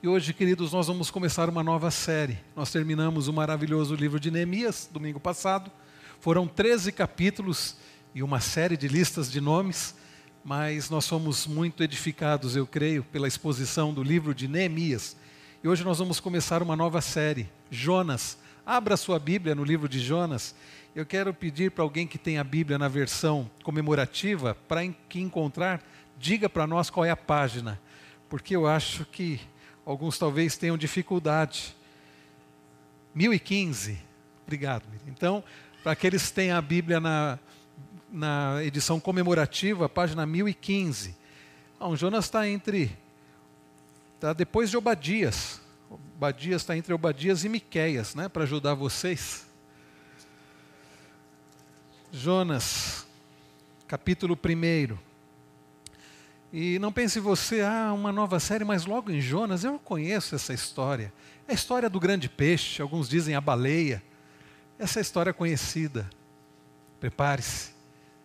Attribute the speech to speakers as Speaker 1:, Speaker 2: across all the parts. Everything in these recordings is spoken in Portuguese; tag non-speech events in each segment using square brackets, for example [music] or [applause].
Speaker 1: E hoje, queridos, nós vamos começar uma nova série. Nós terminamos o maravilhoso livro de Neemias, domingo passado. Foram 13 capítulos e uma série de listas de nomes, mas nós fomos muito edificados, eu creio, pela exposição do livro de Neemias. E hoje nós vamos começar uma nova série, Jonas. Abra sua Bíblia no livro de Jonas. Eu quero pedir para alguém que tem a Bíblia na versão comemorativa, para que encontrar, diga para nós qual é a página, porque eu acho que Alguns talvez tenham dificuldade. 1015. Obrigado. Então, para aqueles que têm a Bíblia na, na edição comemorativa, página 1015. Não, Jonas está entre. Está depois de Obadias. Obadias está entre Obadias e Miqueias, né? Para ajudar vocês. Jonas, capítulo 1. E não pense você, ah, uma nova série, mas logo em Jonas eu conheço essa história. É a história do grande peixe, alguns dizem a baleia. Essa é história conhecida. Prepare-se.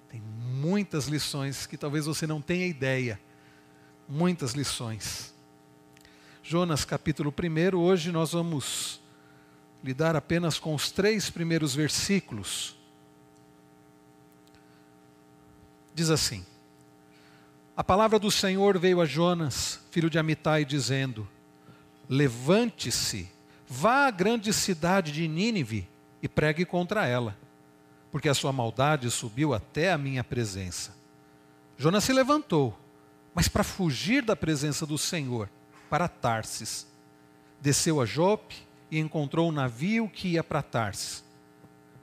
Speaker 1: Tem muitas lições que talvez você não tenha ideia. Muitas lições. Jonas capítulo 1, hoje nós vamos lidar apenas com os três primeiros versículos. Diz assim: a palavra do Senhor veio a Jonas, filho de Amitai, dizendo: Levante-se, vá à grande cidade de Nínive e pregue contra ela, porque a sua maldade subiu até a minha presença. Jonas se levantou, mas para fugir da presença do Senhor, para Tarsis. Desceu a Jope e encontrou um navio que ia para Tarsis.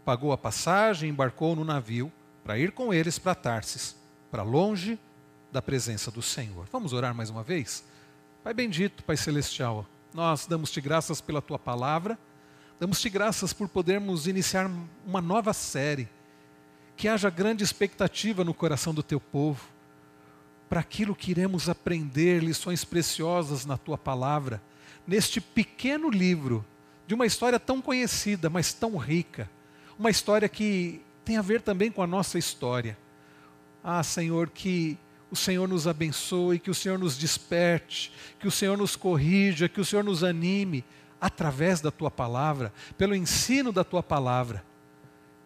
Speaker 1: Pagou a passagem e embarcou no navio para ir com eles para Tarsis, para longe da presença do Senhor. Vamos orar mais uma vez? Pai bendito, Pai celestial, nós damos-te graças pela tua palavra, damos-te graças por podermos iniciar uma nova série, que haja grande expectativa no coração do teu povo, para aquilo que iremos aprender, lições preciosas na tua palavra, neste pequeno livro, de uma história tão conhecida, mas tão rica, uma história que tem a ver também com a nossa história. Ah, Senhor, que o Senhor nos abençoe, que o Senhor nos desperte, que o Senhor nos corrija, que o Senhor nos anime através da tua palavra, pelo ensino da tua palavra.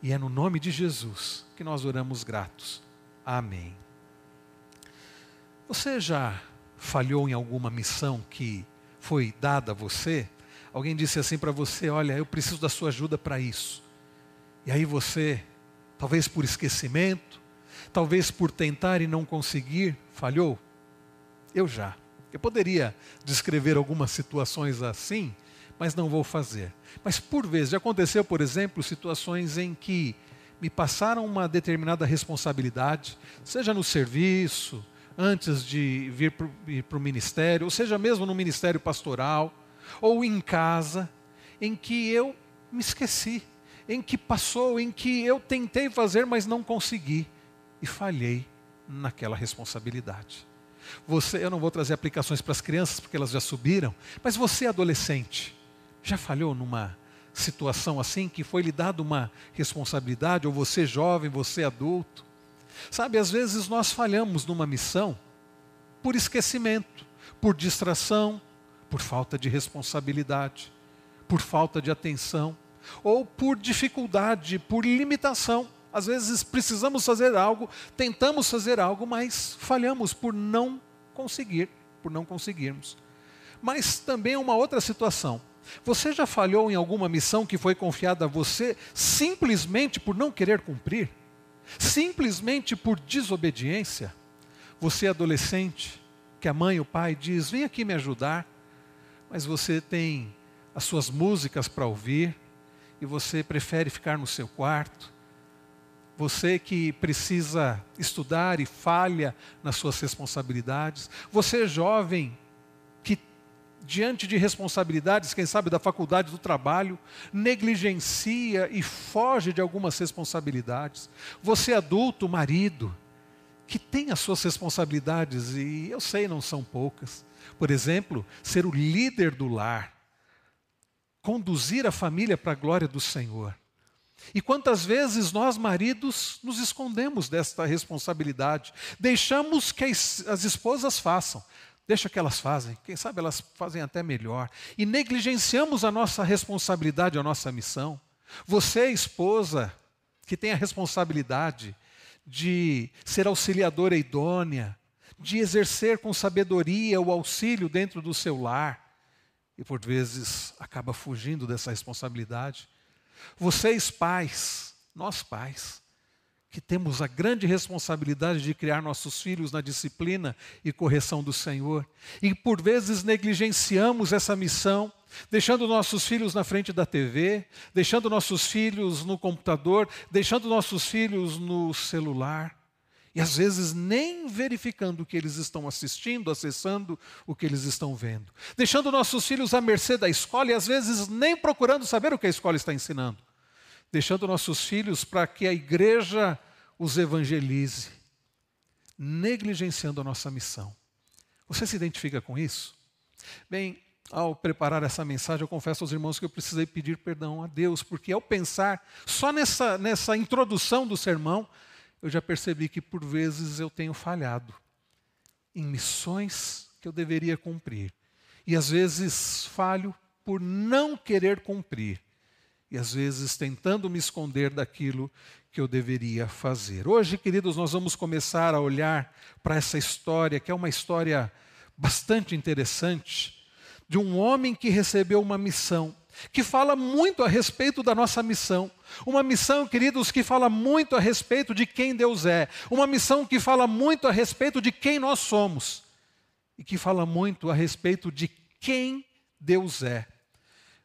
Speaker 1: E é no nome de Jesus que nós oramos gratos. Amém. Você já falhou em alguma missão que foi dada a você? Alguém disse assim para você: Olha, eu preciso da sua ajuda para isso. E aí você, talvez por esquecimento, talvez por tentar e não conseguir, falhou? Eu já. Eu poderia descrever algumas situações assim, mas não vou fazer. Mas por vezes, já aconteceu, por exemplo, situações em que me passaram uma determinada responsabilidade, seja no serviço, antes de vir para o ministério, ou seja mesmo no ministério pastoral, ou em casa, em que eu me esqueci, em que passou, em que eu tentei fazer, mas não consegui e falhei naquela responsabilidade. Você, eu não vou trazer aplicações para as crianças porque elas já subiram, mas você adolescente, já falhou numa situação assim que foi lhe dada uma responsabilidade, ou você jovem, você adulto? Sabe, às vezes nós falhamos numa missão por esquecimento, por distração, por falta de responsabilidade, por falta de atenção, ou por dificuldade, por limitação. Às vezes precisamos fazer algo, tentamos fazer algo, mas falhamos por não conseguir, por não conseguirmos. Mas também uma outra situação. Você já falhou em alguma missão que foi confiada a você simplesmente por não querer cumprir? Simplesmente por desobediência? Você adolescente, que a mãe e o pai diz: "Vem aqui me ajudar", mas você tem as suas músicas para ouvir e você prefere ficar no seu quarto, você que precisa estudar e falha nas suas responsabilidades. Você jovem que, diante de responsabilidades, quem sabe da faculdade do trabalho, negligencia e foge de algumas responsabilidades. Você adulto, marido, que tem as suas responsabilidades e eu sei não são poucas. Por exemplo, ser o líder do lar, conduzir a família para a glória do Senhor. E quantas vezes nós, maridos, nos escondemos desta responsabilidade, deixamos que as esposas façam. Deixa que elas fazem, quem sabe elas fazem até melhor. E negligenciamos a nossa responsabilidade, a nossa missão. Você, esposa, que tem a responsabilidade de ser auxiliadora idônea, de exercer com sabedoria o auxílio dentro do seu lar, e por vezes acaba fugindo dessa responsabilidade. Vocês, pais, nós pais, que temos a grande responsabilidade de criar nossos filhos na disciplina e correção do Senhor, e por vezes negligenciamos essa missão, deixando nossos filhos na frente da TV, deixando nossos filhos no computador, deixando nossos filhos no celular. E às vezes nem verificando o que eles estão assistindo, acessando o que eles estão vendo. Deixando nossos filhos à mercê da escola e às vezes nem procurando saber o que a escola está ensinando deixando nossos filhos para que a igreja os evangelize, negligenciando a nossa missão. Você se identifica com isso? Bem, ao preparar essa mensagem, eu confesso aos irmãos que eu precisei pedir perdão a Deus, porque ao pensar só nessa, nessa introdução do sermão, eu já percebi que por vezes eu tenho falhado em missões que eu deveria cumprir. E às vezes falho por não querer cumprir e às vezes tentando me esconder daquilo que eu deveria fazer. Hoje, queridos, nós vamos começar a olhar para essa história, que é uma história bastante interessante, de um homem que recebeu uma missão, que fala muito a respeito da nossa missão. Uma missão, queridos, que fala muito a respeito de quem Deus é. Uma missão que fala muito a respeito de quem nós somos. E que fala muito a respeito de quem Deus é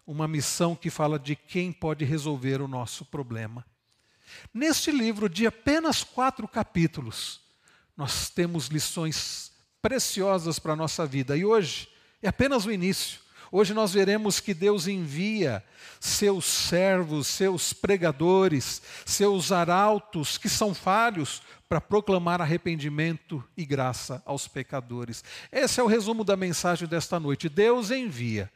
Speaker 1: uma missão que fala de quem pode resolver o nosso problema. Neste livro, de apenas quatro capítulos, nós temos lições preciosas para a nossa vida. E hoje é apenas o início. Hoje nós veremos que Deus envia seus servos, seus pregadores, seus arautos, que são falhos, para proclamar arrependimento e graça aos pecadores. Esse é o resumo da mensagem desta noite. Deus envia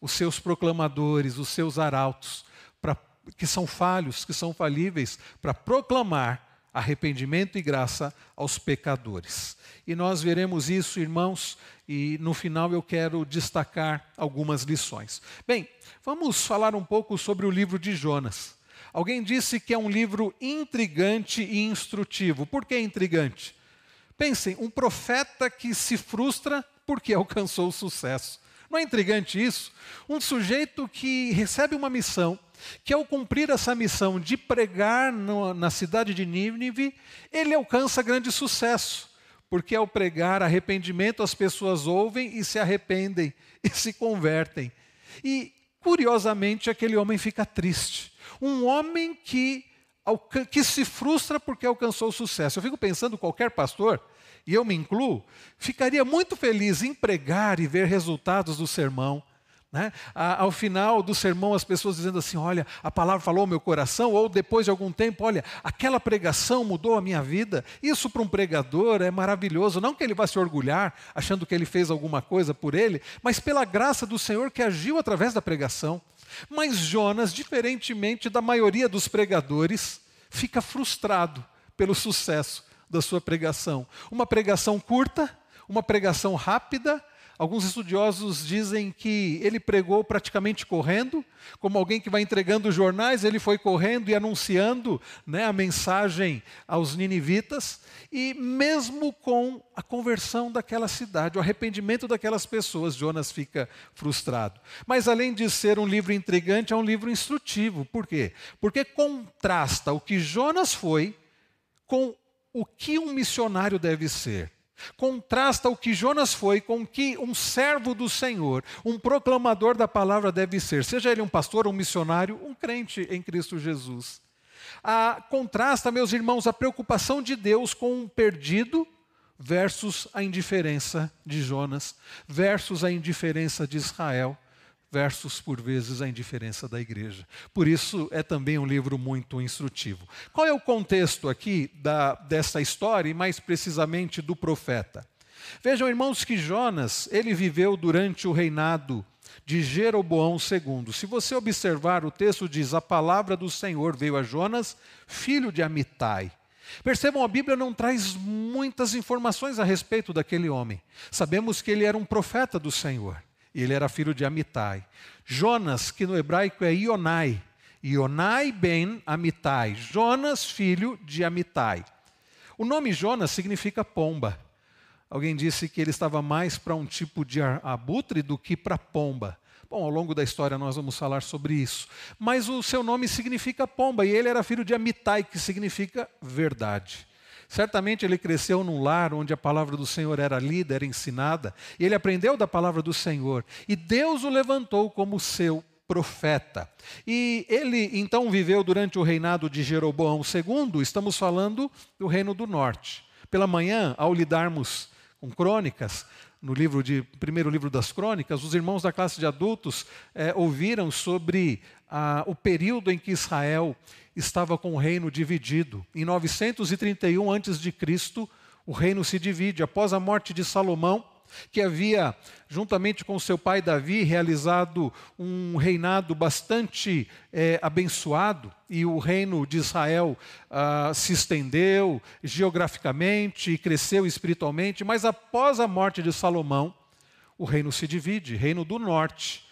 Speaker 1: os seus proclamadores, os seus arautos, pra, que são falhos, que são falíveis, para proclamar arrependimento e graça aos pecadores. E nós veremos isso, irmãos, e no final eu quero destacar algumas lições. Bem, vamos falar um pouco sobre o livro de Jonas. Alguém disse que é um livro intrigante e instrutivo. Por que intrigante? Pensem, um profeta que se frustra porque [laughs] alcançou o sucesso. Não é intrigante isso? Um sujeito que recebe uma missão, que ao cumprir essa missão de pregar no, na cidade de Nínive, ele alcança grande sucesso, porque ao pregar arrependimento as pessoas ouvem e se arrependem [laughs] e se convertem. E, curiosamente, aquele homem fica triste. Um homem que, que se frustra porque alcançou sucesso. Eu fico pensando, qualquer pastor e eu me incluo, ficaria muito feliz em pregar e ver resultados do sermão. Né? Ao final do sermão, as pessoas dizendo assim: Olha, a palavra falou ao meu coração, ou depois de algum tempo, olha, aquela pregação mudou a minha vida. Isso para um pregador é maravilhoso. Não que ele vá se orgulhar, achando que ele fez alguma coisa por ele, mas pela graça do Senhor que agiu através da pregação. Mas Jonas, diferentemente da maioria dos pregadores, fica frustrado pelo sucesso da sua pregação. Uma pregação curta, uma pregação rápida. Alguns estudiosos dizem que ele pregou praticamente correndo, como alguém que vai entregando jornais, ele foi correndo e anunciando né, a mensagem aos ninivitas, e mesmo com a conversão daquela cidade, o arrependimento daquelas pessoas, Jonas fica frustrado. Mas além de ser um livro intrigante, é um livro instrutivo. Por quê? Porque contrasta o que Jonas foi com o que um missionário deve ser. Contrasta o que Jonas foi com o que um servo do Senhor, um proclamador da palavra deve ser, seja ele um pastor, um missionário, um crente em Cristo Jesus. A, contrasta, meus irmãos, a preocupação de Deus com um perdido versus a indiferença de Jonas, versus a indiferença de Israel versus, por vezes, a indiferença da igreja. Por isso, é também um livro muito instrutivo. Qual é o contexto aqui da, dessa história, e mais precisamente do profeta? Vejam, irmãos, que Jonas, ele viveu durante o reinado de Jeroboão II. Se você observar, o texto diz: A palavra do Senhor veio a Jonas, filho de Amitai. Percebam, a Bíblia não traz muitas informações a respeito daquele homem. Sabemos que ele era um profeta do Senhor. Ele era filho de Amitai. Jonas, que no hebraico é Ionai. Ionai ben Amitai. Jonas, filho de Amitai. O nome Jonas significa pomba. Alguém disse que ele estava mais para um tipo de abutre do que para pomba. Bom, ao longo da história nós vamos falar sobre isso. Mas o seu nome significa pomba e ele era filho de Amitai, que significa verdade. Certamente ele cresceu num lar onde a palavra do Senhor era lida, era ensinada, e ele aprendeu da palavra do Senhor. E Deus o levantou como seu profeta. E ele então viveu durante o reinado de Jeroboão II, estamos falando do reino do norte. Pela manhã, ao lidarmos com crônicas, no livro de primeiro livro das crônicas, os irmãos da classe de adultos é, ouviram sobre o período em que Israel estava com o reino dividido. Em 931 a.C., o reino se divide. Após a morte de Salomão, que havia, juntamente com seu pai Davi, realizado um reinado bastante é, abençoado, e o reino de Israel ah, se estendeu geograficamente e cresceu espiritualmente, mas após a morte de Salomão, o reino se divide reino do norte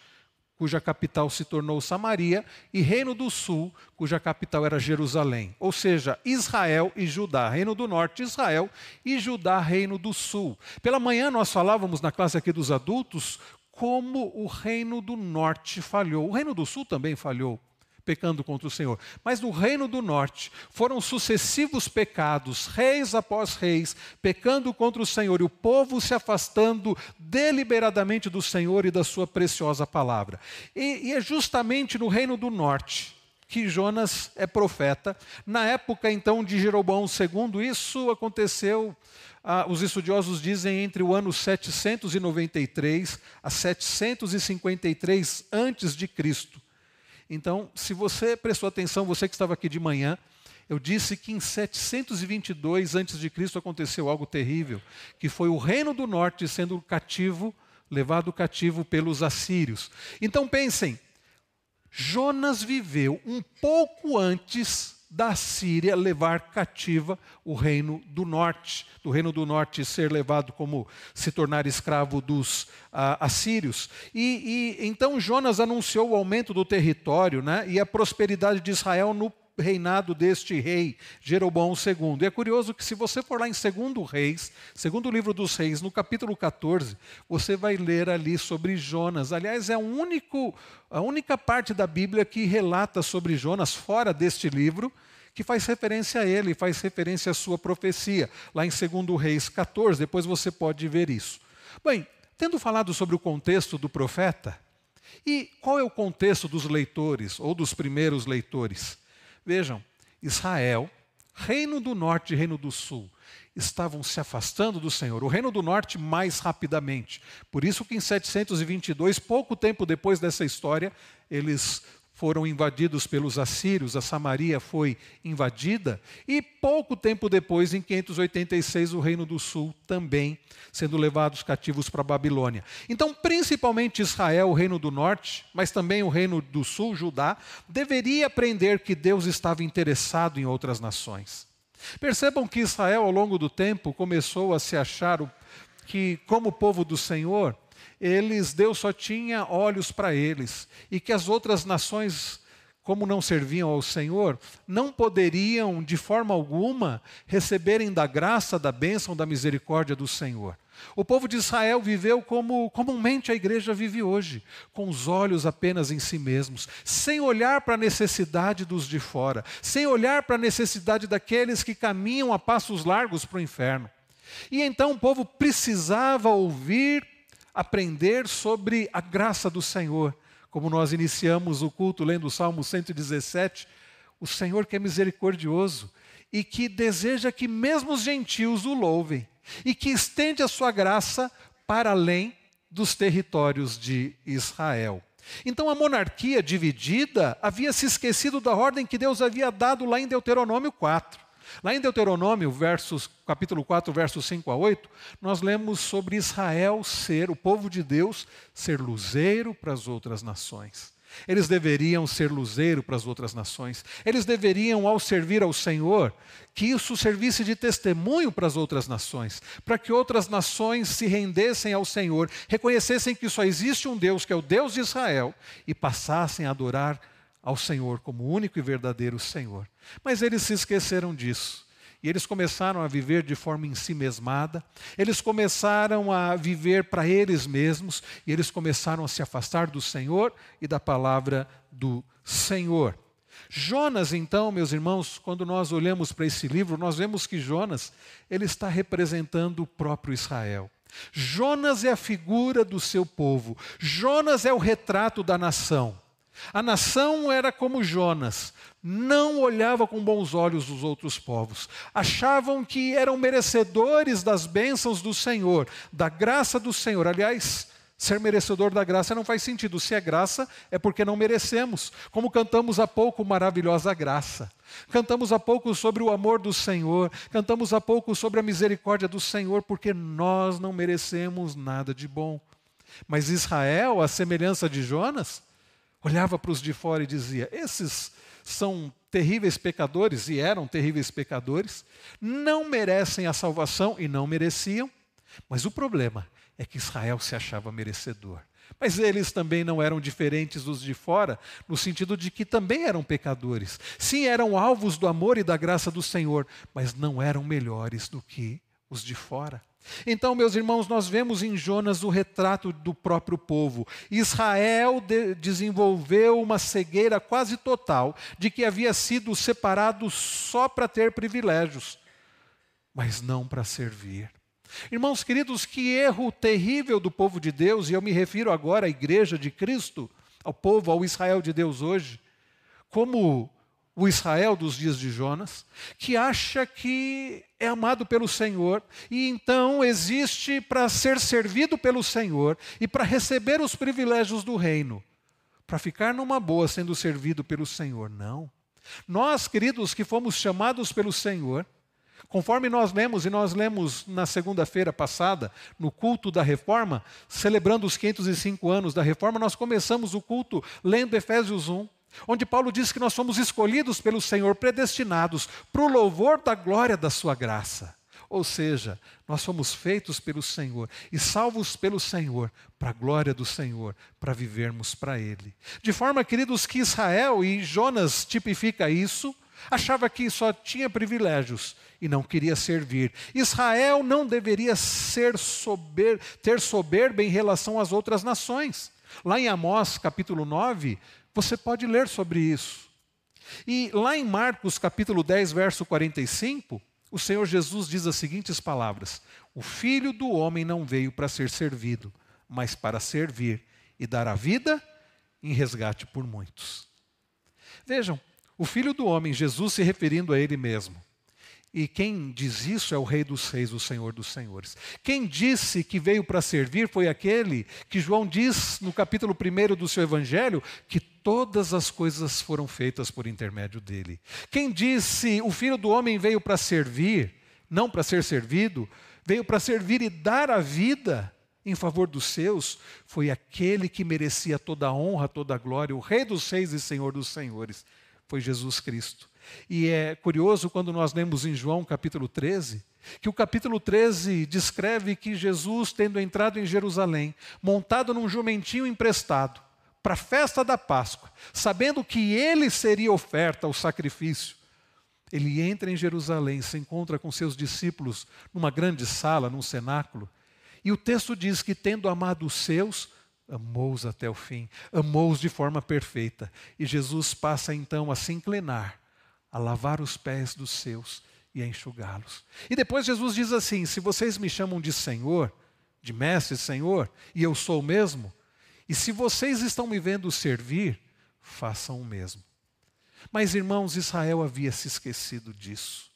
Speaker 1: cuja capital se tornou Samaria, e Reino do Sul, cuja capital era Jerusalém. Ou seja, Israel e Judá, Reino do Norte, Israel e Judá, Reino do Sul. Pela manhã nós falávamos na classe aqui dos adultos como o Reino do Norte falhou. O Reino do Sul também falhou pecando contra o Senhor. Mas no reino do norte foram sucessivos pecados, reis após reis, pecando contra o Senhor, e o povo se afastando deliberadamente do Senhor e da sua preciosa palavra. E, e é justamente no reino do norte que Jonas é profeta. Na época então de Jeroboão II, isso aconteceu, ah, os estudiosos dizem, entre o ano 793 a 753 antes de Cristo. Então, se você prestou atenção, você que estava aqui de manhã, eu disse que em 722 a.C. aconteceu algo terrível, que foi o reino do norte sendo cativo, levado cativo pelos assírios. Então pensem, Jonas viveu um pouco antes da Síria levar cativa o reino do norte, do reino do norte ser levado como se tornar escravo dos ah, assírios. E, e, então Jonas anunciou o aumento do território né, e a prosperidade de Israel no reinado deste rei, Jeroboão II. E é curioso que se você for lá em 2 Reis, segundo livro dos Reis, no capítulo 14, você vai ler ali sobre Jonas. Aliás, é único, a única parte da Bíblia que relata sobre Jonas, fora deste livro, que faz referência a ele, faz referência à sua profecia, lá em 2 Reis 14, depois você pode ver isso. Bem, tendo falado sobre o contexto do profeta, e qual é o contexto dos leitores, ou dos primeiros leitores? Vejam, Israel, reino do norte e reino do sul, estavam se afastando do Senhor. O reino do norte mais rapidamente. Por isso que em 722, pouco tempo depois dessa história, eles foram invadidos pelos assírios, a Samaria foi invadida, e pouco tempo depois, em 586, o Reino do Sul também sendo levados cativos para a Babilônia. Então, principalmente Israel, o Reino do Norte, mas também o Reino do Sul, Judá, deveria aprender que Deus estava interessado em outras nações. Percebam que Israel, ao longo do tempo, começou a se achar que, como povo do Senhor, eles Deus só tinha olhos para eles e que as outras nações como não serviam ao Senhor, não poderiam de forma alguma receberem da graça, da bênção, da misericórdia do Senhor. O povo de Israel viveu como comumente a igreja vive hoje, com os olhos apenas em si mesmos, sem olhar para a necessidade dos de fora, sem olhar para a necessidade daqueles que caminham a passos largos para o inferno. E então o povo precisava ouvir aprender sobre a graça do Senhor. Como nós iniciamos o culto lendo o Salmo 117, o Senhor que é misericordioso e que deseja que mesmo os gentios o louvem e que estende a sua graça para além dos territórios de Israel. Então a monarquia dividida havia se esquecido da ordem que Deus havia dado lá em Deuteronômio 4. Lá em Deuteronômio, versos, capítulo 4, versos 5 a 8, nós lemos sobre Israel ser, o povo de Deus, ser luzeiro para as outras nações. Eles deveriam ser luzeiro para as outras nações. Eles deveriam, ao servir ao Senhor, que isso servisse de testemunho para as outras nações, para que outras nações se rendessem ao Senhor, reconhecessem que só existe um Deus, que é o Deus de Israel, e passassem a adorar ao Senhor como único e verdadeiro Senhor. Mas eles se esqueceram disso. E eles começaram a viver de forma ensimesmada, eles começaram a viver para eles mesmos, e eles começaram a se afastar do Senhor e da palavra do Senhor. Jonas, então, meus irmãos, quando nós olhamos para esse livro, nós vemos que Jonas, ele está representando o próprio Israel. Jonas é a figura do seu povo. Jonas é o retrato da nação. A nação era como Jonas, não olhava com bons olhos os outros povos. Achavam que eram merecedores das bênçãos do Senhor, da graça do Senhor. Aliás, ser merecedor da graça não faz sentido. Se é graça, é porque não merecemos. Como cantamos há pouco, maravilhosa graça. Cantamos há pouco sobre o amor do Senhor, cantamos há pouco sobre a misericórdia do Senhor, porque nós não merecemos nada de bom. Mas Israel, a semelhança de Jonas, olhava para os de fora e dizia: Esses são terríveis pecadores, e eram terríveis pecadores, não merecem a salvação e não mereciam. Mas o problema é que Israel se achava merecedor. Mas eles também não eram diferentes dos de fora, no sentido de que também eram pecadores. Sim, eram alvos do amor e da graça do Senhor, mas não eram melhores do que os de fora. Então, meus irmãos, nós vemos em Jonas o retrato do próprio povo. Israel de desenvolveu uma cegueira quase total de que havia sido separado só para ter privilégios, mas não para servir. Irmãos queridos, que erro terrível do povo de Deus, e eu me refiro agora à igreja de Cristo, ao povo, ao Israel de Deus hoje. Como o Israel dos dias de Jonas, que acha que é amado pelo Senhor e então existe para ser servido pelo Senhor e para receber os privilégios do reino, para ficar numa boa sendo servido pelo Senhor. Não. Nós, queridos, que fomos chamados pelo Senhor, conforme nós lemos, e nós lemos na segunda-feira passada, no culto da reforma, celebrando os 505 anos da reforma, nós começamos o culto lendo Efésios 1 onde Paulo diz que nós somos escolhidos pelo Senhor, predestinados para o louvor da glória da Sua graça. Ou seja, nós somos feitos pelo Senhor e salvos pelo Senhor, para a glória do Senhor, para vivermos para Ele. De forma, queridos, que Israel e Jonas tipifica isso, achava que só tinha privilégios e não queria servir. Israel não deveria ser sober, ter soberba em relação às outras nações. Lá em Amós, capítulo 9, você pode ler sobre isso. E lá em Marcos capítulo 10, verso 45, o Senhor Jesus diz as seguintes palavras: O filho do homem não veio para ser servido, mas para servir e dar a vida em resgate por muitos. Vejam, o filho do homem, Jesus se referindo a ele mesmo, e quem diz isso é o Rei dos Reis, o Senhor dos Senhores. Quem disse que veio para servir foi aquele que João diz no capítulo 1 do seu Evangelho que todas as coisas foram feitas por intermédio dele. Quem disse o Filho do Homem veio para servir, não para ser servido, veio para servir e dar a vida em favor dos seus, foi aquele que merecia toda a honra, toda a glória, o Rei dos Reis e Senhor dos Senhores, foi Jesus Cristo. E é curioso quando nós lemos em João capítulo 13, que o capítulo 13 descreve que Jesus, tendo entrado em Jerusalém, montado num jumentinho emprestado, para a festa da Páscoa, sabendo que ele seria oferta ao sacrifício, ele entra em Jerusalém, se encontra com seus discípulos numa grande sala, num cenáculo, e o texto diz que, tendo amado os seus, amou-os até o fim, amou-os de forma perfeita. E Jesus passa então a se inclinar a lavar os pés dos seus e a enxugá-los. E depois Jesus diz assim: Se vocês me chamam de Senhor, de Mestre, Senhor, e eu sou o mesmo, e se vocês estão me vendo servir, façam o mesmo. Mas, irmãos, Israel havia se esquecido disso.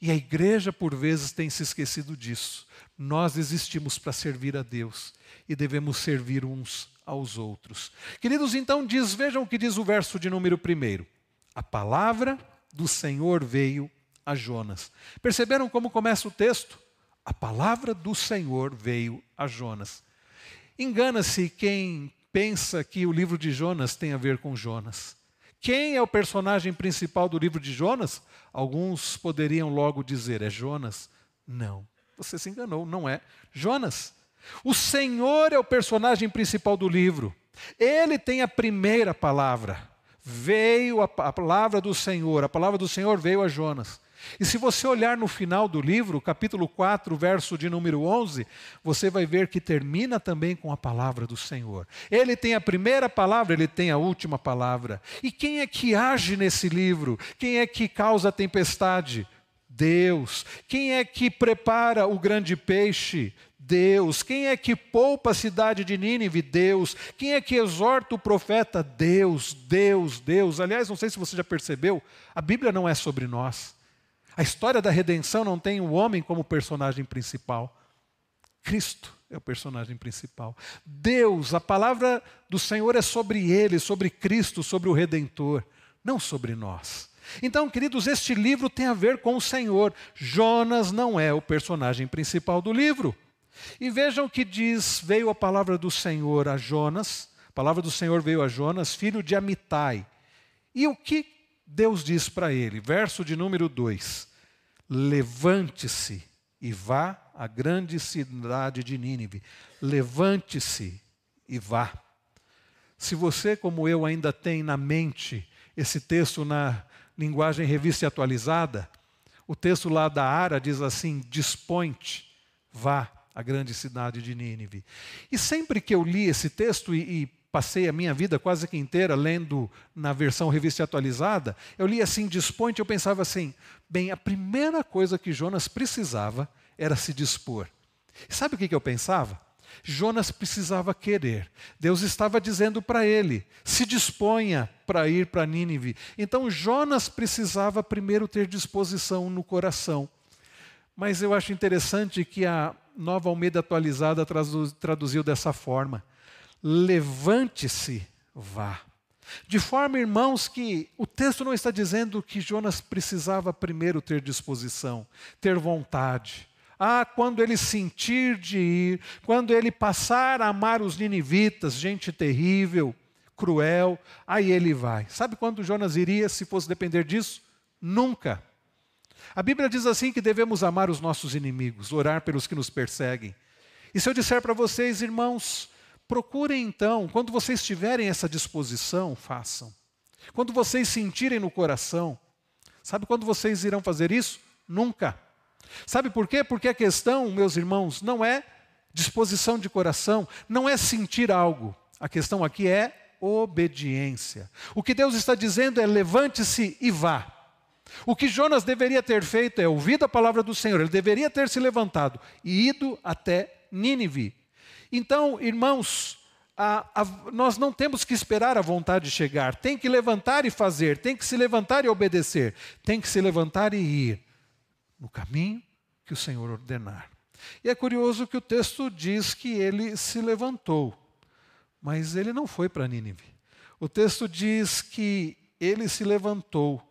Speaker 1: E a igreja, por vezes, tem se esquecido disso. Nós existimos para servir a Deus e devemos servir uns aos outros. Queridos, então diz, vejam o que diz o verso de número primeiro. A palavra do Senhor veio a Jonas. Perceberam como começa o texto? A palavra do Senhor veio a Jonas. Engana-se quem pensa que o livro de Jonas tem a ver com Jonas. Quem é o personagem principal do livro de Jonas? Alguns poderiam logo dizer: é Jonas. Não, você se enganou, não é Jonas. O Senhor é o personagem principal do livro. Ele tem a primeira palavra. Veio a, a palavra do Senhor, a palavra do Senhor veio a Jonas. E se você olhar no final do livro, capítulo 4, verso de número 11, você vai ver que termina também com a palavra do Senhor. Ele tem a primeira palavra, ele tem a última palavra. E quem é que age nesse livro? Quem é que causa a tempestade? Deus. Quem é que prepara o grande peixe? Deus. Quem é que poupa a cidade de Nínive? Deus. Quem é que exorta o profeta? Deus, Deus, Deus. Aliás, não sei se você já percebeu, a Bíblia não é sobre nós. A história da redenção não tem o homem como personagem principal. Cristo é o personagem principal. Deus, a palavra do Senhor é sobre ele, sobre Cristo, sobre o Redentor, não sobre nós. Então, queridos, este livro tem a ver com o Senhor. Jonas não é o personagem principal do livro. E vejam o que diz: veio a palavra do Senhor a Jonas, a palavra do Senhor veio a Jonas, filho de Amitai. E o que Deus diz para ele? Verso de número 2: Levante-se e vá à grande cidade de Nínive. Levante-se e vá. Se você, como eu, ainda tem na mente esse texto na linguagem revista e atualizada, o texto lá da Ara diz assim: Dispõe-te, vá à grande cidade de Nínive. E sempre que eu li esse texto e, e passei a minha vida quase que inteira lendo na versão revista atualizada, eu li assim, dispõe eu pensava assim, bem, a primeira coisa que Jonas precisava era se dispor. E sabe o que eu pensava? Jonas precisava querer. Deus estava dizendo para ele: se disponha para ir para Nínive. Então Jonas precisava primeiro ter disposição no coração. Mas eu acho interessante que a nova Almeida atualizada traduziu dessa forma: levante-se, vá. De forma, irmãos, que o texto não está dizendo que Jonas precisava primeiro ter disposição, ter vontade. Ah, quando ele sentir de ir, quando ele passar a amar os ninivitas, gente terrível, cruel, aí ele vai. Sabe quando Jonas iria se fosse depender disso? Nunca. A Bíblia diz assim que devemos amar os nossos inimigos, orar pelos que nos perseguem. E se eu disser para vocês, irmãos, Procurem então, quando vocês tiverem essa disposição, façam. Quando vocês sentirem no coração, sabe quando vocês irão fazer isso? Nunca. Sabe por quê? Porque a questão, meus irmãos, não é disposição de coração, não é sentir algo. A questão aqui é obediência. O que Deus está dizendo é: levante-se e vá. O que Jonas deveria ter feito é ouvir a palavra do Senhor, ele deveria ter se levantado e ido até Nínive. Então, irmãos, a, a, nós não temos que esperar a vontade chegar, tem que levantar e fazer, tem que se levantar e obedecer, tem que se levantar e ir no caminho que o Senhor ordenar. E é curioso que o texto diz que ele se levantou, mas ele não foi para Nínive. O texto diz que ele se levantou,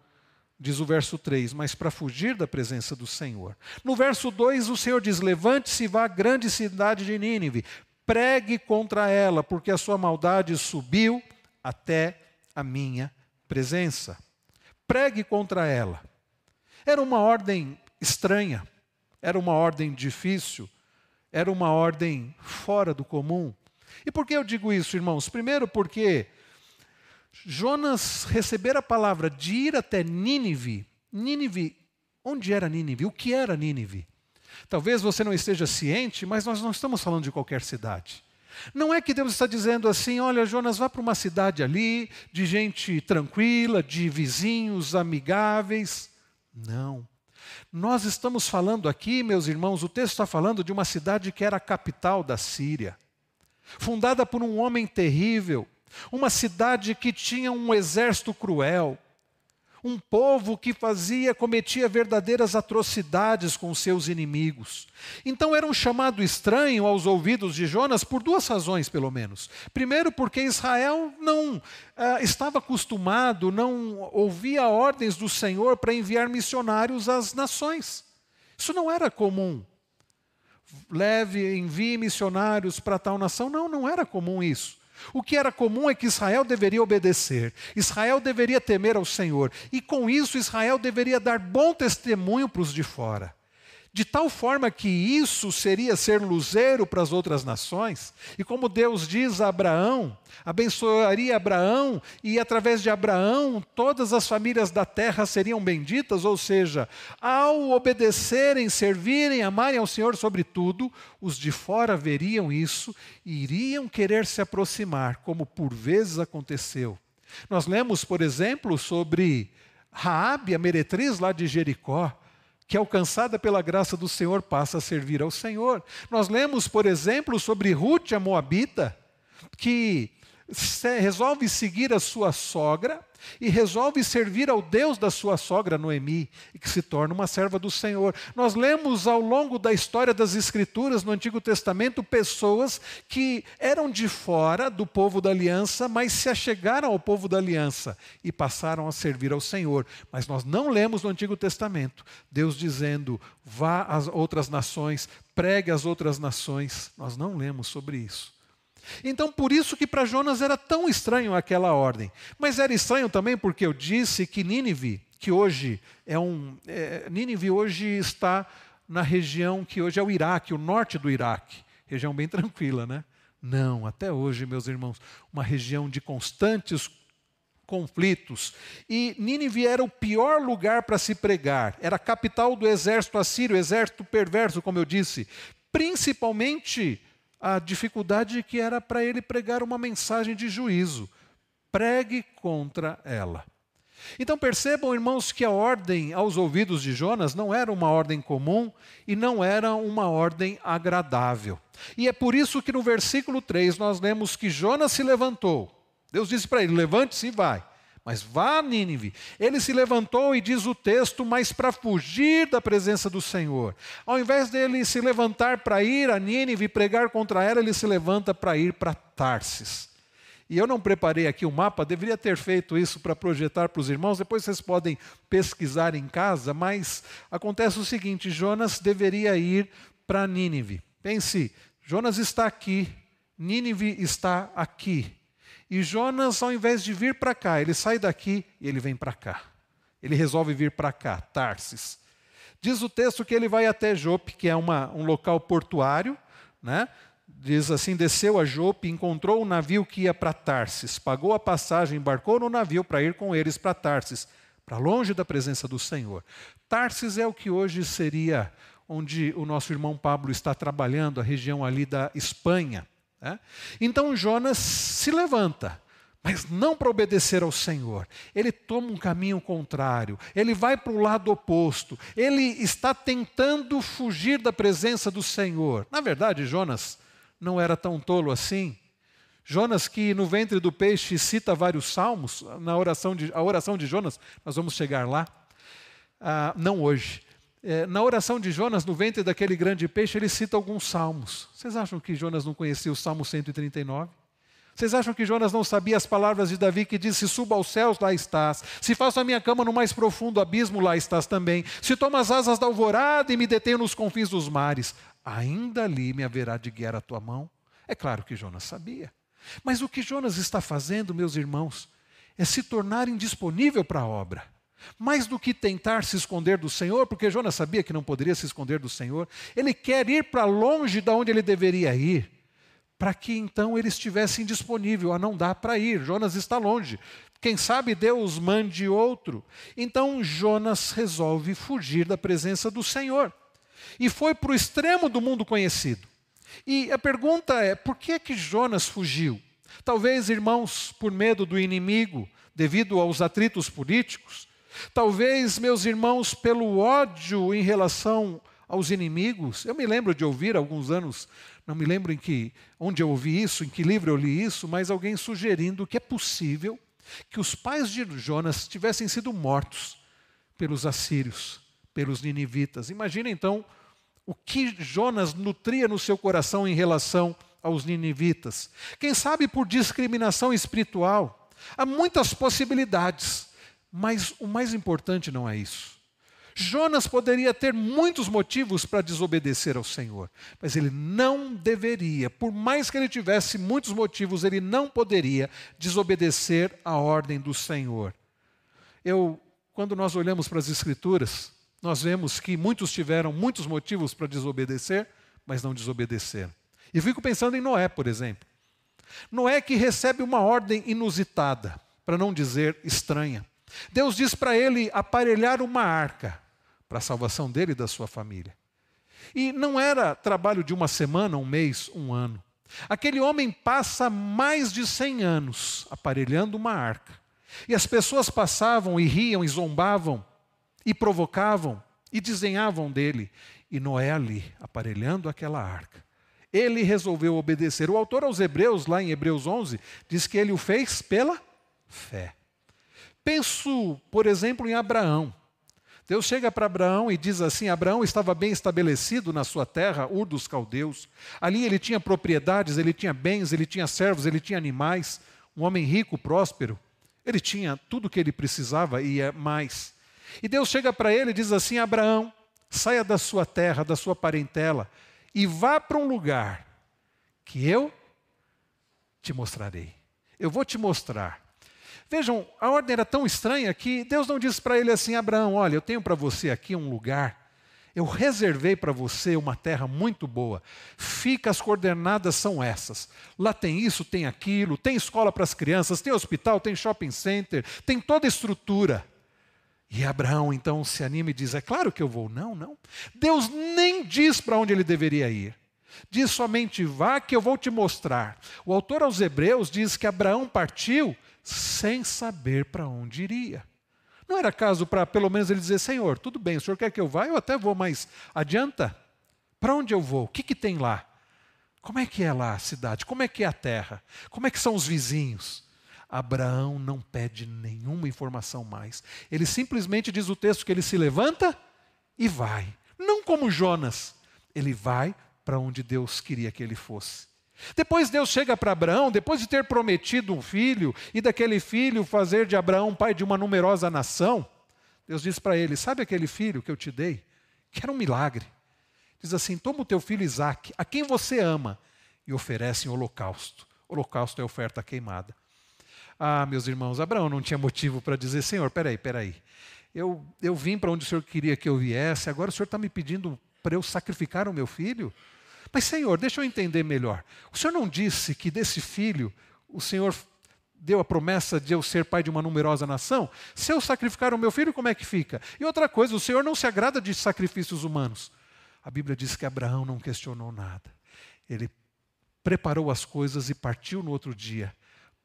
Speaker 1: diz o verso 3, mas para fugir da presença do Senhor. No verso 2, o Senhor diz: Levante-se e vá à grande cidade de Nínive, pregue contra ela, porque a sua maldade subiu até a minha presença. Pregue contra ela. Era uma ordem estranha, era uma ordem difícil, era uma ordem fora do comum. E por que eu digo isso, irmãos? Primeiro, porque Jonas receber a palavra de ir até Nínive. Nínive, onde era Nínive? O que era Nínive? Talvez você não esteja ciente, mas nós não estamos falando de qualquer cidade. Não é que Deus está dizendo assim: olha, Jonas, vá para uma cidade ali, de gente tranquila, de vizinhos amigáveis. Não. Nós estamos falando aqui, meus irmãos, o texto está falando de uma cidade que era a capital da Síria, fundada por um homem terrível, uma cidade que tinha um exército cruel, um povo que fazia, cometia verdadeiras atrocidades com seus inimigos. Então era um chamado estranho aos ouvidos de Jonas por duas razões, pelo menos. Primeiro, porque Israel não ah, estava acostumado, não ouvia ordens do Senhor para enviar missionários às nações. Isso não era comum. Leve, envie missionários para tal nação. Não, não era comum isso. O que era comum é que Israel deveria obedecer, Israel deveria temer ao Senhor, e com isso Israel deveria dar bom testemunho para os de fora de tal forma que isso seria ser luzeiro para as outras nações, e como Deus diz a Abraão, abençoaria Abraão, e através de Abraão todas as famílias da terra seriam benditas, ou seja, ao obedecerem, servirem, amarem ao Senhor sobre tudo, os de fora veriam isso e iriam querer se aproximar, como por vezes aconteceu. Nós lemos, por exemplo, sobre Raabe, a meretriz lá de Jericó, que, alcançada pela graça do Senhor, passa a servir ao Senhor. Nós lemos, por exemplo, sobre Ruth, a Moabita, que resolve seguir a sua sogra e resolve servir ao Deus da sua sogra Noemi, e que se torna uma serva do Senhor. Nós lemos ao longo da história das Escrituras no Antigo Testamento pessoas que eram de fora do povo da aliança, mas se achegaram ao povo da aliança e passaram a servir ao Senhor. Mas nós não lemos no Antigo Testamento Deus dizendo: vá às outras nações, pregue às outras nações. Nós não lemos sobre isso. Então, por isso que para Jonas era tão estranho aquela ordem. Mas era estranho também porque eu disse que Nínive, que hoje é um. É, Nínive hoje está na região que hoje é o Iraque, o norte do Iraque. Região bem [laughs] tranquila, né? Não, até hoje, meus irmãos, uma região de constantes conflitos. E Nínive era o pior lugar para se pregar. Era a capital do exército assírio, exército perverso, como eu disse. Principalmente a dificuldade que era para ele pregar uma mensagem de juízo. Pregue contra ela. Então percebam, irmãos, que a ordem aos ouvidos de Jonas não era uma ordem comum e não era uma ordem agradável. E é por isso que no versículo 3 nós lemos que Jonas se levantou. Deus disse para ele: levante-se e vai. Mas vá a Nínive. Ele se levantou e diz o texto, mas para fugir da presença do Senhor. Ao invés dele se levantar para ir a Nínive e pregar contra ela, ele se levanta para ir para Tarsis. E eu não preparei aqui o mapa, deveria ter feito isso para projetar para os irmãos, depois vocês podem pesquisar em casa, mas acontece o seguinte: Jonas deveria ir para Nínive. Pense, Jonas está aqui, Nínive está aqui. E Jonas, ao invés de vir para cá, ele sai daqui e ele vem para cá. Ele resolve vir para cá, Tarsis. Diz o texto que ele vai até Jope, que é uma, um local portuário, né? Diz assim: desceu a Jope, encontrou um navio que ia para Tarsis, pagou a passagem, embarcou no navio para ir com eles para Tarsis, para longe da presença do Senhor. Tarsis é o que hoje seria onde o nosso irmão Pablo está trabalhando, a região ali da Espanha. Né? Então Jonas se levanta, mas não para obedecer ao Senhor. Ele toma um caminho contrário, ele vai para o lado oposto, ele está tentando fugir da presença do Senhor. Na verdade, Jonas não era tão tolo assim. Jonas, que no ventre do peixe cita vários salmos, na oração de, a oração de Jonas, nós vamos chegar lá, ah, não hoje na oração de Jonas, no ventre daquele grande peixe, ele cita alguns salmos. Vocês acham que Jonas não conhecia o Salmo 139? Vocês acham que Jonas não sabia as palavras de Davi que diz: Se suba aos céus, lá estás. Se faço a minha cama no mais profundo abismo, lá estás também. Se tomo as asas da alvorada e me detenho nos confins dos mares, ainda ali me haverá de guiar a tua mão. É claro que Jonas sabia. Mas o que Jonas está fazendo, meus irmãos, é se tornar indisponível para a obra. Mais do que tentar se esconder do Senhor, porque Jonas sabia que não poderia se esconder do Senhor, ele quer ir para longe de onde ele deveria ir, para que então ele estivesse indisponível, a não dá para ir. Jonas está longe. Quem sabe Deus mande outro. Então Jonas resolve fugir da presença do Senhor. E foi para o extremo do mundo conhecido. E a pergunta é: por que que Jonas fugiu? Talvez, irmãos, por medo do inimigo, devido aos atritos políticos, Talvez, meus irmãos, pelo ódio em relação aos inimigos. Eu me lembro de ouvir alguns anos, não me lembro em que onde eu ouvi isso, em que livro eu li isso, mas alguém sugerindo que é possível que os pais de Jonas tivessem sido mortos pelos assírios, pelos ninivitas. Imagina então o que Jonas nutria no seu coração em relação aos ninivitas. Quem sabe por discriminação espiritual. Há muitas possibilidades. Mas o mais importante não é isso. Jonas poderia ter muitos motivos para desobedecer ao Senhor, mas ele não deveria, por mais que ele tivesse muitos motivos, ele não poderia desobedecer à ordem do Senhor. Eu, quando nós olhamos para as Escrituras, nós vemos que muitos tiveram muitos motivos para desobedecer, mas não desobedeceram. E fico pensando em Noé, por exemplo. Noé que recebe uma ordem inusitada, para não dizer estranha. Deus diz para ele aparelhar uma arca para a salvação dele e da sua família. E não era trabalho de uma semana, um mês, um ano. Aquele homem passa mais de 100 anos aparelhando uma arca. E as pessoas passavam e riam e zombavam e provocavam e desenhavam dele. E Noé ali, aparelhando aquela arca. Ele resolveu obedecer. O autor aos Hebreus, lá em Hebreus 11, diz que ele o fez pela fé. Penso, por exemplo, em Abraão. Deus chega para Abraão e diz assim: Abraão estava bem estabelecido na sua terra, Ur dos Caldeus. Ali ele tinha propriedades, ele tinha bens, ele tinha servos, ele tinha animais. Um homem rico, próspero. Ele tinha tudo o que ele precisava e é mais. E Deus chega para ele e diz assim: Abraão, saia da sua terra, da sua parentela, e vá para um lugar que eu te mostrarei. Eu vou te mostrar. Vejam, a ordem era tão estranha que Deus não disse para ele assim: Abraão, olha, eu tenho para você aqui um lugar. Eu reservei para você uma terra muito boa. Fica, as coordenadas são essas. Lá tem isso, tem aquilo, tem escola para as crianças, tem hospital, tem shopping center, tem toda a estrutura. E Abraão então se anima e diz: É claro que eu vou. Não, não. Deus nem diz para onde ele deveria ir. Diz somente: Vá que eu vou te mostrar. O autor aos Hebreus diz que Abraão partiu sem saber para onde iria. Não era caso para pelo menos ele dizer: Senhor, tudo bem, o senhor quer que eu vá? Eu até vou, mas adianta? Para onde eu vou? O que, que tem lá? Como é que é lá a cidade? Como é que é a terra? Como é que são os vizinhos? Abraão não pede nenhuma informação mais. Ele simplesmente diz o texto que ele se levanta e vai. Não como Jonas. Ele vai para onde Deus queria que ele fosse. Depois Deus chega para Abraão, depois de ter prometido um filho, e daquele filho fazer de Abraão pai de uma numerosa nação, Deus diz para ele: Sabe aquele filho que eu te dei? Que era um milagre. Diz assim: Toma o teu filho Isaque, a quem você ama, e oferece em holocausto. Holocausto é oferta queimada. Ah, meus irmãos, Abraão não tinha motivo para dizer: Senhor, peraí, peraí. Eu, eu vim para onde o Senhor queria que eu viesse, agora o Senhor está me pedindo para eu sacrificar o meu filho? Mas, Senhor, deixa eu entender melhor. O Senhor não disse que desse filho o Senhor deu a promessa de eu ser pai de uma numerosa nação? Se eu sacrificar o meu filho, como é que fica? E outra coisa, o Senhor não se agrada de sacrifícios humanos. A Bíblia diz que Abraão não questionou nada. Ele preparou as coisas e partiu no outro dia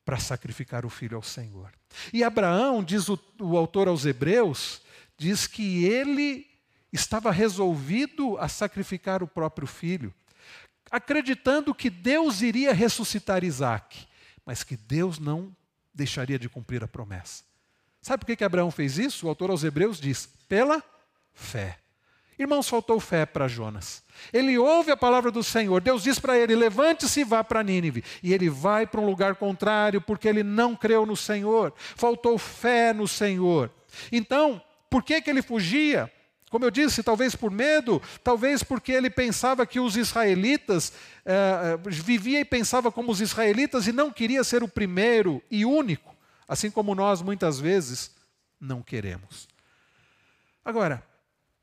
Speaker 1: para sacrificar o filho ao Senhor. E Abraão, diz o, o autor aos Hebreus, diz que ele estava resolvido a sacrificar o próprio filho acreditando que Deus iria ressuscitar Isaac, mas que Deus não deixaria de cumprir a promessa. Sabe por que, que Abraão fez isso? O autor aos Hebreus diz: pela fé. Irmãos, faltou fé para Jonas. Ele ouve a palavra do Senhor. Deus diz para ele: levante-se e vá para Nínive. E ele vai para um lugar contrário porque ele não creu no Senhor. Faltou fé no Senhor. Então, por que, que ele fugia? Como eu disse, talvez por medo, talvez porque ele pensava que os israelitas, eh, eh, vivia e pensava como os israelitas e não queria ser o primeiro e único, assim como nós muitas vezes não queremos. Agora,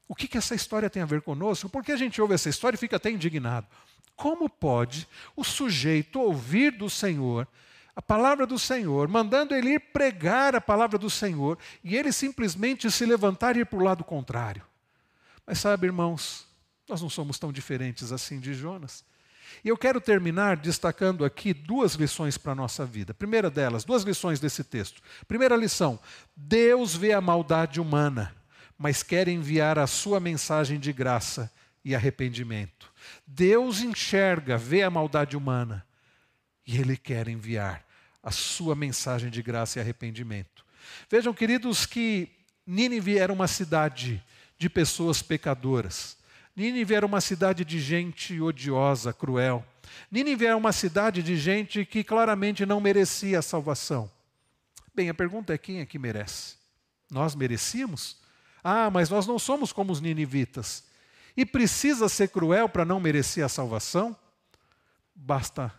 Speaker 1: o que, que essa história tem a ver conosco? Porque a gente ouve essa história e fica até indignado. Como pode o sujeito ouvir do Senhor a palavra do Senhor, mandando ele ir pregar a palavra do Senhor, e ele simplesmente se levantar e ir para o lado contrário? Mas sabe, irmãos, nós não somos tão diferentes assim de Jonas. E eu quero terminar destacando aqui duas lições para a nossa vida. Primeira delas, duas lições desse texto. Primeira lição: Deus vê a maldade humana, mas quer enviar a sua mensagem de graça e arrependimento. Deus enxerga, vê a maldade humana, e Ele quer enviar a sua mensagem de graça e arrependimento. Vejam, queridos, que Nínive era uma cidade de pessoas pecadoras. Nínive era uma cidade de gente odiosa, cruel. Nínive era uma cidade de gente que claramente não merecia a salvação. Bem, a pergunta é quem é que merece? Nós merecíamos? Ah, mas nós não somos como os ninivitas. E precisa ser cruel para não merecer a salvação? Basta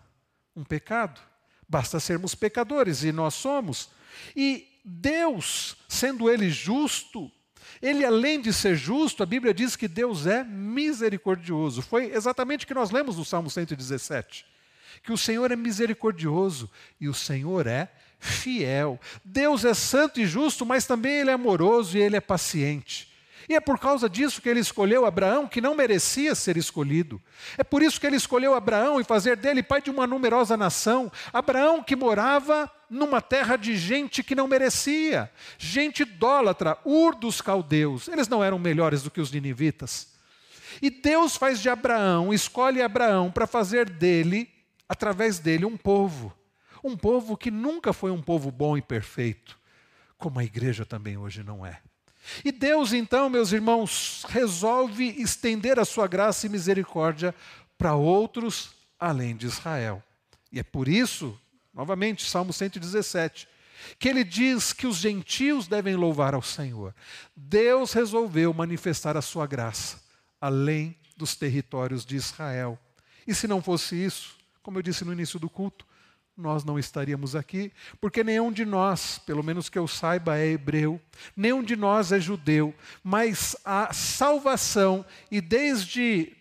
Speaker 1: um pecado. Basta sermos pecadores, e nós somos. E Deus, sendo Ele justo, Ele além de ser justo, a Bíblia diz que Deus é misericordioso. Foi exatamente o que nós lemos no Salmo 117. Que o Senhor é misericordioso e o Senhor é fiel. Deus é santo e justo, mas também Ele é amoroso e Ele é paciente. E é por causa disso que ele escolheu Abraão, que não merecia ser escolhido. É por isso que ele escolheu Abraão e fazer dele pai de uma numerosa nação. Abraão que morava numa terra de gente que não merecia, gente idólatra, Ur dos caldeus. Eles não eram melhores do que os ninivitas. E Deus faz de Abraão, escolhe Abraão para fazer dele, através dele, um povo. Um povo que nunca foi um povo bom e perfeito, como a igreja também hoje não é. E Deus, então, meus irmãos, resolve estender a sua graça e misericórdia para outros além de Israel. E é por isso, novamente, Salmo 117, que ele diz que os gentios devem louvar ao Senhor. Deus resolveu manifestar a sua graça além dos territórios de Israel. E se não fosse isso, como eu disse no início do culto, nós não estaríamos aqui, porque nenhum de nós, pelo menos que eu saiba, é hebreu, nenhum de nós é judeu, mas a salvação, e desde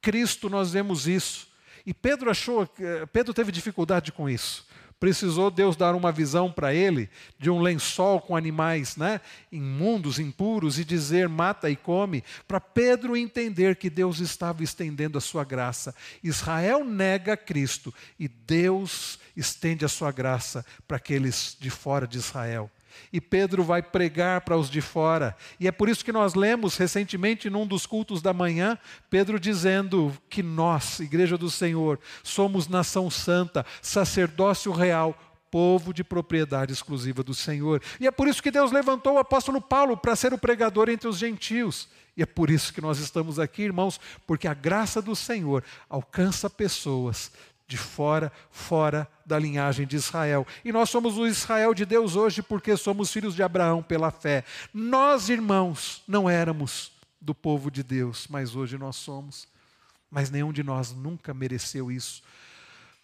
Speaker 1: Cristo nós vemos isso. E Pedro achou, Pedro teve dificuldade com isso. Precisou Deus dar uma visão para ele de um lençol com animais né, imundos, impuros, e dizer mata e come, para Pedro entender que Deus estava estendendo a sua graça. Israel nega Cristo e Deus estende a sua graça para aqueles de fora de Israel. E Pedro vai pregar para os de fora. E é por isso que nós lemos recentemente, num dos cultos da manhã, Pedro dizendo que nós, Igreja do Senhor, somos nação santa, sacerdócio real, povo de propriedade exclusiva do Senhor. E é por isso que Deus levantou o apóstolo Paulo para ser o pregador entre os gentios. E é por isso que nós estamos aqui, irmãos, porque a graça do Senhor alcança pessoas de fora, fora da linhagem de Israel. E nós somos o Israel de Deus hoje porque somos filhos de Abraão pela fé. Nós, irmãos, não éramos do povo de Deus, mas hoje nós somos. Mas nenhum de nós nunca mereceu isso.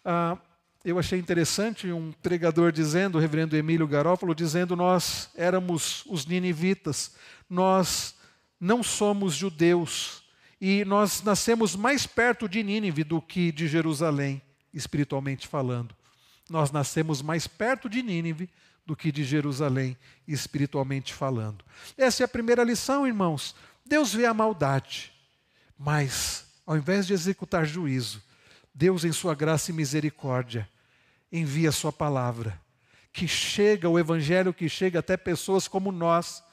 Speaker 1: Ah, eu achei interessante um pregador dizendo, o reverendo Emílio Garófalo, dizendo: Nós éramos os ninivitas, nós não somos judeus, e nós nascemos mais perto de Nínive do que de Jerusalém espiritualmente falando. Nós nascemos mais perto de Nínive do que de Jerusalém, espiritualmente falando. Essa é a primeira lição, irmãos. Deus vê a maldade, mas ao invés de executar juízo, Deus, em sua graça e misericórdia, envia sua palavra, que chega, o evangelho que chega até pessoas como nós,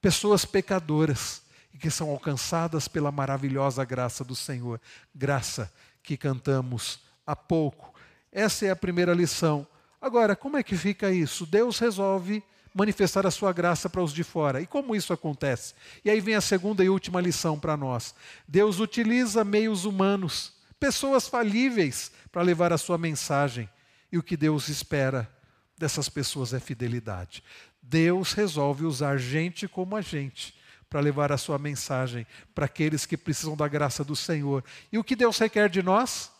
Speaker 1: pessoas pecadoras, e que são alcançadas pela maravilhosa graça do Senhor, graça que cantamos há pouco. Essa é a primeira lição. Agora, como é que fica isso? Deus resolve manifestar a sua graça para os de fora. E como isso acontece? E aí vem a segunda e última lição para nós. Deus utiliza meios humanos, pessoas falíveis, para levar a sua mensagem. E o que Deus espera dessas pessoas é fidelidade. Deus resolve usar gente como a gente para levar a sua mensagem para aqueles que precisam da graça do Senhor. E o que Deus requer de nós?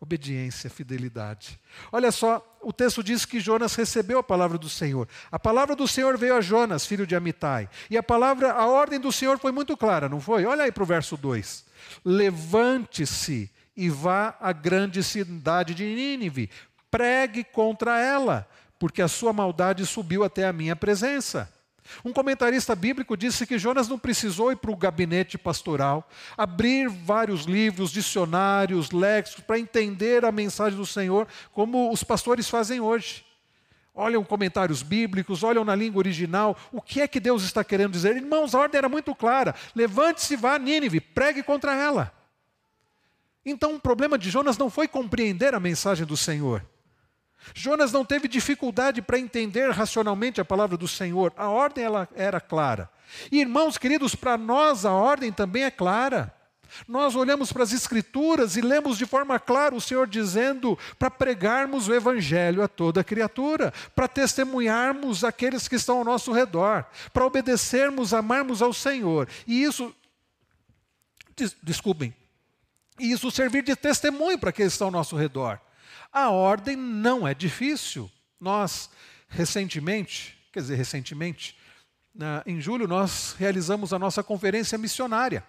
Speaker 1: Obediência, fidelidade. Olha só, o texto diz que Jonas recebeu a palavra do Senhor. A palavra do Senhor veio a Jonas, filho de Amitai. E a palavra, a ordem do Senhor foi muito clara, não foi? Olha aí para o verso 2. Levante-se e vá à grande cidade de Nínive. Pregue contra ela, porque a sua maldade subiu até a minha presença. Um comentarista bíblico disse que Jonas não precisou ir para o gabinete pastoral, abrir vários livros, dicionários, léxicos, para entender a mensagem do Senhor, como os pastores fazem hoje. Olham comentários bíblicos, olham na língua original, o que é que Deus está querendo dizer? Irmãos, a ordem era muito clara: levante-se vá a Nínive, pregue contra ela. Então o problema de Jonas não foi compreender a mensagem do Senhor. Jonas não teve dificuldade para entender racionalmente a palavra do Senhor. A ordem ela era clara. E, irmãos queridos, para nós a ordem também é clara. Nós olhamos para as Escrituras e lemos de forma clara o Senhor dizendo para pregarmos o Evangelho a toda criatura, para testemunharmos aqueles que estão ao nosso redor, para obedecermos, amarmos ao Senhor. E isso, des, desculpem, e isso servir de testemunho para aqueles que estão ao nosso redor. A ordem não é difícil. Nós, recentemente, quer dizer, recentemente, em julho, nós realizamos a nossa conferência missionária.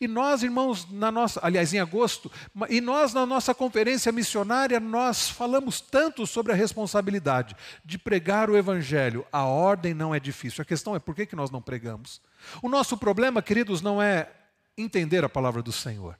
Speaker 1: E nós, irmãos, na nossa, aliás, em agosto, e nós na nossa conferência missionária, nós falamos tanto sobre a responsabilidade de pregar o evangelho. A ordem não é difícil. A questão é por que, que nós não pregamos? O nosso problema, queridos, não é entender a palavra do Senhor.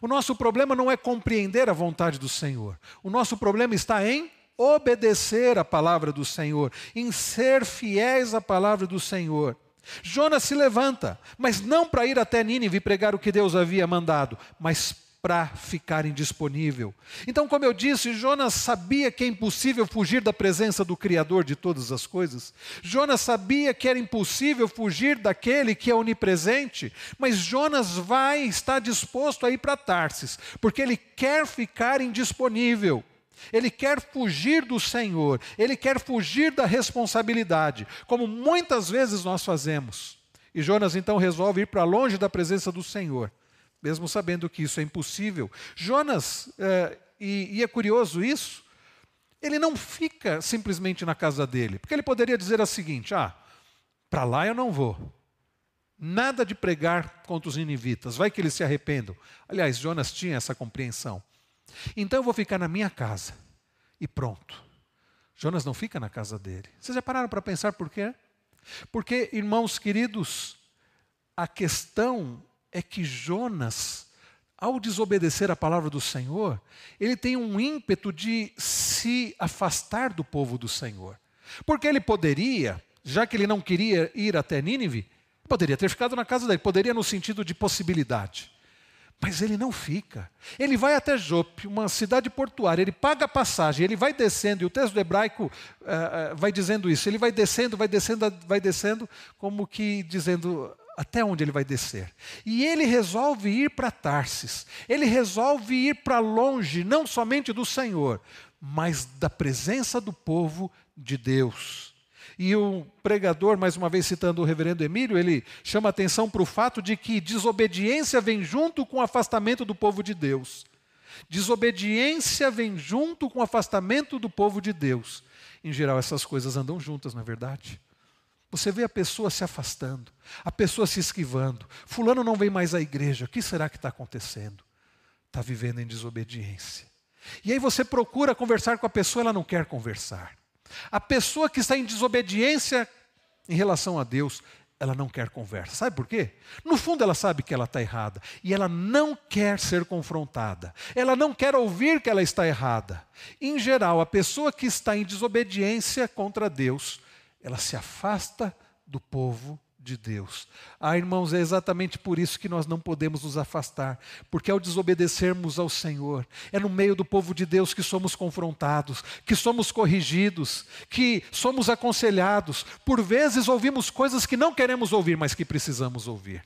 Speaker 1: O nosso problema não é compreender a vontade do Senhor. O nosso problema está em obedecer a palavra do Senhor, em ser fiéis à palavra do Senhor. Jonas se levanta, mas não para ir até Nínive pregar o que Deus havia mandado, mas para ficar indisponível. Então, como eu disse, Jonas sabia que é impossível fugir da presença do Criador de todas as coisas. Jonas sabia que era impossível fugir daquele que é onipresente, mas Jonas vai, está disposto a ir para Tarsis, porque ele quer ficar indisponível. Ele quer fugir do Senhor, ele quer fugir da responsabilidade, como muitas vezes nós fazemos. E Jonas então resolve ir para longe da presença do Senhor, mesmo sabendo que isso é impossível. Jonas, é, e, e é curioso isso, ele não fica simplesmente na casa dele, porque ele poderia dizer o seguinte: ah, para lá eu não vou. Nada de pregar contra os ninivitas, vai que eles se arrependam. Aliás, Jonas tinha essa compreensão. Então eu vou ficar na minha casa. E pronto. Jonas não fica na casa dele. Vocês já pararam para pensar por quê? Porque, irmãos queridos, a questão é que Jonas, ao desobedecer a palavra do Senhor, ele tem um ímpeto de se afastar do povo do Senhor. Porque ele poderia, já que ele não queria ir até Nínive, poderia ter ficado na casa dele, poderia no sentido de possibilidade. Mas ele não fica. Ele vai até Jope, uma cidade portuária, ele paga a passagem, ele vai descendo, e o texto hebraico uh, vai dizendo isso. Ele vai descendo, vai descendo, vai descendo, como que dizendo até onde ele vai descer. E ele resolve ir para Tarsis. Ele resolve ir para longe, não somente do Senhor, mas da presença do povo de Deus. E o pregador, mais uma vez citando o reverendo Emílio, ele chama atenção para o fato de que desobediência vem junto com o afastamento do povo de Deus. Desobediência vem junto com o afastamento do povo de Deus. Em geral, essas coisas andam juntas, não é verdade? Você vê a pessoa se afastando, a pessoa se esquivando. Fulano não vem mais à igreja. O que será que está acontecendo? Está vivendo em desobediência. E aí você procura conversar com a pessoa, ela não quer conversar. A pessoa que está em desobediência em relação a Deus, ela não quer conversa. Sabe por quê? No fundo, ela sabe que ela está errada e ela não quer ser confrontada. Ela não quer ouvir que ela está errada. Em geral, a pessoa que está em desobediência contra Deus, ela se afasta do povo de Deus. Ah, irmãos, é exatamente por isso que nós não podemos nos afastar, porque ao desobedecermos ao Senhor, é no meio do povo de Deus que somos confrontados, que somos corrigidos, que somos aconselhados. Por vezes ouvimos coisas que não queremos ouvir, mas que precisamos ouvir.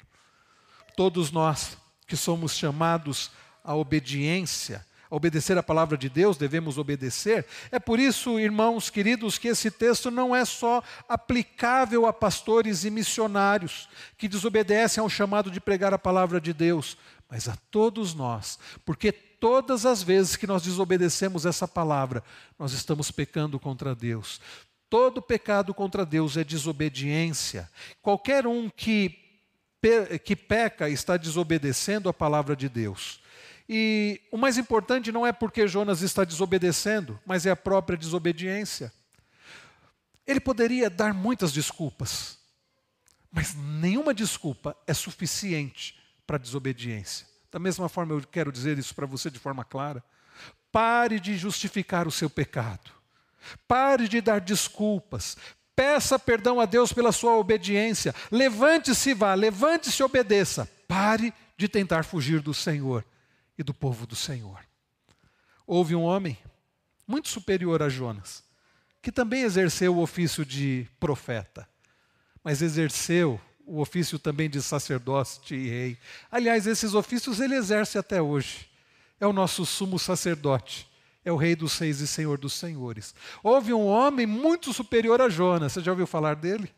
Speaker 1: Todos nós que somos chamados à obediência, obedecer a palavra de Deus, devemos obedecer. É por isso, irmãos queridos, que esse texto não é só aplicável a pastores e missionários que desobedecem ao chamado de pregar a palavra de Deus, mas a todos nós, porque todas as vezes que nós desobedecemos essa palavra, nós estamos pecando contra Deus. Todo pecado contra Deus é desobediência. Qualquer um que, que peca está desobedecendo a palavra de Deus. E o mais importante não é porque Jonas está desobedecendo, mas é a própria desobediência. Ele poderia dar muitas desculpas, mas nenhuma desculpa é suficiente para a desobediência. Da mesma forma, eu quero dizer isso para você de forma clara. Pare de justificar o seu pecado. Pare de dar desculpas. Peça perdão a Deus pela sua obediência. Levante-se e vá, levante-se e obedeça. Pare de tentar fugir do Senhor e do povo do Senhor. Houve um homem muito superior a Jonas, que também exerceu o ofício de profeta, mas exerceu o ofício também de sacerdote e rei. Aliás, esses ofícios ele exerce até hoje. É o nosso sumo sacerdote, é o rei dos reis e senhor dos senhores. Houve um homem muito superior a Jonas, você já ouviu falar dele?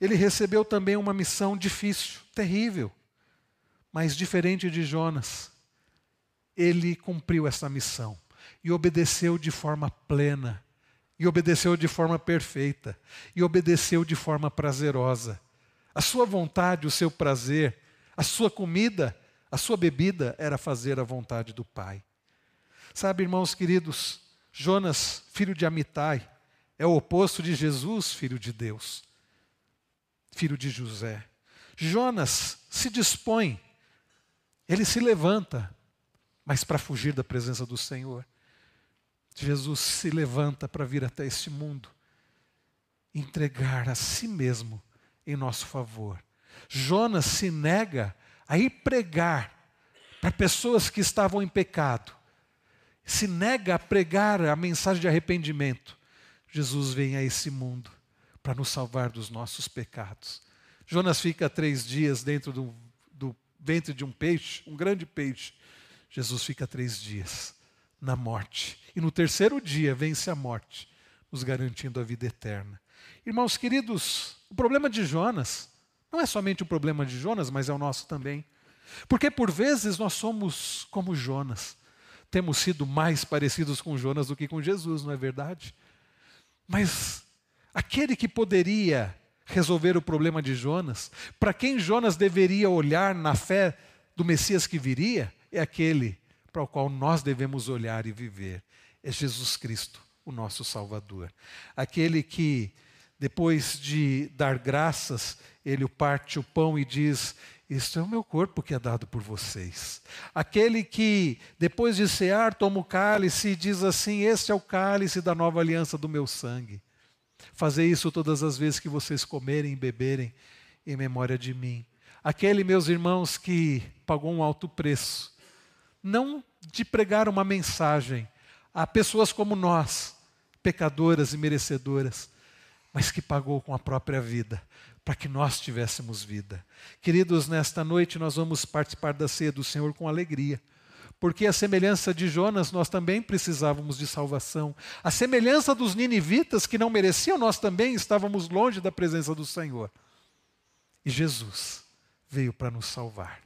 Speaker 1: Ele recebeu também uma missão difícil, terrível, mas diferente de Jonas. Ele cumpriu essa missão e obedeceu de forma plena e obedeceu de forma perfeita, e obedeceu de forma prazerosa. A sua vontade, o seu prazer, a sua comida, a sua bebida era fazer a vontade do Pai. Sabe, irmãos queridos, Jonas, filho de Amitai, é o oposto de Jesus, filho de Deus, filho de José. Jonas se dispõe, ele se levanta, mas para fugir da presença do Senhor. Jesus se levanta para vir até este mundo, entregar a si mesmo em nosso favor. Jonas se nega a ir pregar para pessoas que estavam em pecado, se nega a pregar a mensagem de arrependimento. Jesus vem a esse mundo para nos salvar dos nossos pecados. Jonas fica três dias dentro do, ventre de um peixe, um grande peixe. Jesus fica três dias na morte. E no terceiro dia vence a morte, nos garantindo a vida eterna. Irmãos queridos, o problema de Jonas não é somente o problema de Jonas, mas é o nosso também. Porque por vezes nós somos como Jonas. Temos sido mais parecidos com Jonas do que com Jesus, não é verdade? Mas aquele que poderia resolver o problema de Jonas, para quem Jonas deveria olhar na fé do Messias que viria, é aquele para o qual nós devemos olhar e viver. É Jesus Cristo, o nosso Salvador. Aquele que, depois de dar graças, ele parte o pão e diz: Isto é o meu corpo que é dado por vocês. Aquele que, depois de cear, toma o cálice e diz assim: Este é o cálice da nova aliança do meu sangue. Fazer isso todas as vezes que vocês comerem e beberem em memória de mim. Aquele, meus irmãos, que pagou um alto preço não de pregar uma mensagem a pessoas como nós, pecadoras e merecedoras, mas que pagou com a própria vida para que nós tivéssemos vida. Queridos, nesta noite nós vamos participar da ceia do Senhor com alegria. Porque a semelhança de Jonas, nós também precisávamos de salvação. A semelhança dos ninivitas que não mereciam, nós também estávamos longe da presença do Senhor. E Jesus veio para nos salvar.